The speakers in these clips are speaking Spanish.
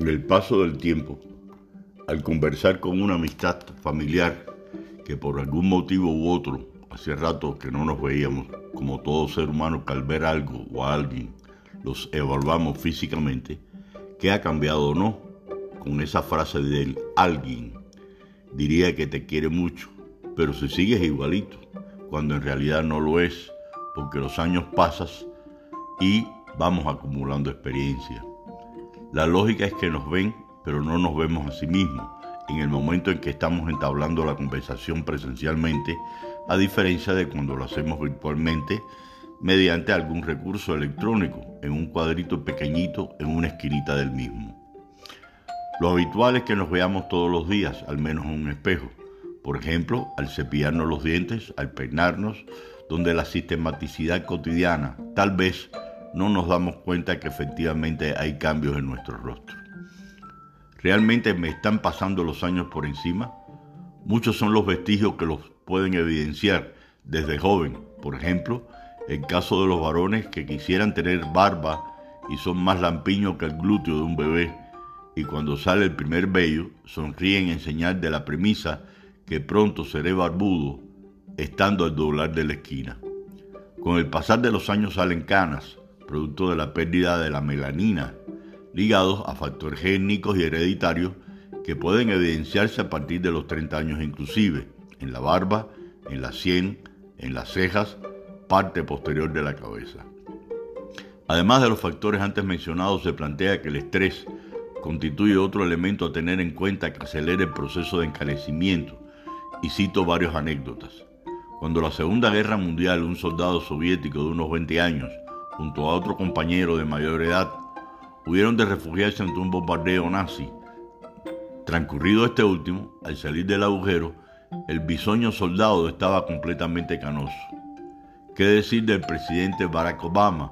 Con el paso del tiempo, al conversar con una amistad familiar que por algún motivo u otro, hace rato que no nos veíamos, como todo ser humano que al ver algo o a alguien los evaluamos físicamente, ¿qué ha cambiado o no? Con esa frase del alguien, diría que te quiere mucho, pero si sigues igualito, cuando en realidad no lo es, porque los años pasan y vamos acumulando experiencia. La lógica es que nos ven, pero no nos vemos a sí mismos en el momento en que estamos entablando la conversación presencialmente, a diferencia de cuando lo hacemos virtualmente mediante algún recurso electrónico en un cuadrito pequeñito en una esquinita del mismo. Lo habitual es que nos veamos todos los días, al menos en un espejo. Por ejemplo, al cepillarnos los dientes, al peinarnos, donde la sistematicidad cotidiana tal vez no nos damos cuenta que efectivamente hay cambios en nuestro rostro. ¿Realmente me están pasando los años por encima? Muchos son los vestigios que los pueden evidenciar desde joven. Por ejemplo, el caso de los varones que quisieran tener barba y son más lampiños que el glúteo de un bebé, y cuando sale el primer vello sonríen en señal de la premisa que pronto seré barbudo, estando al doblar de la esquina. Con el pasar de los años salen canas, producto de la pérdida de la melanina, ligados a factores génicos y hereditarios que pueden evidenciarse a partir de los 30 años inclusive, en la barba, en la sien, en las cejas, parte posterior de la cabeza. Además de los factores antes mencionados, se plantea que el estrés constituye otro elemento a tener en cuenta que acelera el proceso de encarecimiento, y cito varias anécdotas. Cuando la Segunda Guerra Mundial un soldado soviético de unos 20 años junto a otro compañero de mayor edad, hubieron de refugiarse ante un bombardeo nazi. Transcurrido este último, al salir del agujero, el bisoño soldado estaba completamente canoso. ¿Qué decir del presidente Barack Obama,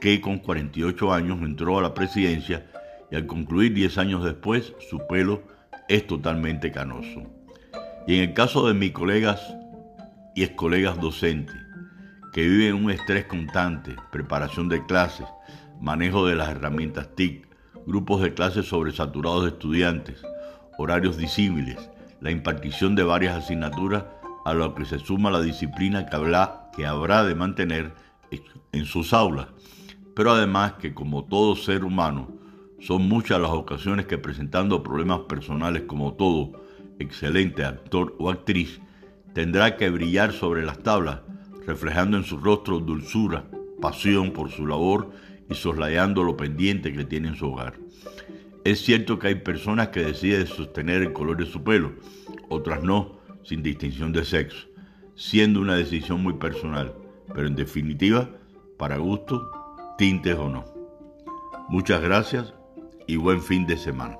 que con 48 años entró a la presidencia y al concluir 10 años después su pelo es totalmente canoso? Y en el caso de mis colegas y ex colegas docentes, que viven un estrés constante, preparación de clases, manejo de las herramientas TIC, grupos de clases sobresaturados de estudiantes, horarios disímiles, la impartición de varias asignaturas a lo que se suma la disciplina que, que habrá de mantener en sus aulas, pero además que como todo ser humano, son muchas las ocasiones que presentando problemas personales como todo excelente actor o actriz, tendrá que brillar sobre las tablas reflejando en su rostro dulzura, pasión por su labor y soslayando lo pendiente que tiene en su hogar. Es cierto que hay personas que deciden sostener el color de su pelo, otras no, sin distinción de sexo, siendo una decisión muy personal, pero en definitiva, para gusto, tintes o no. Muchas gracias y buen fin de semana.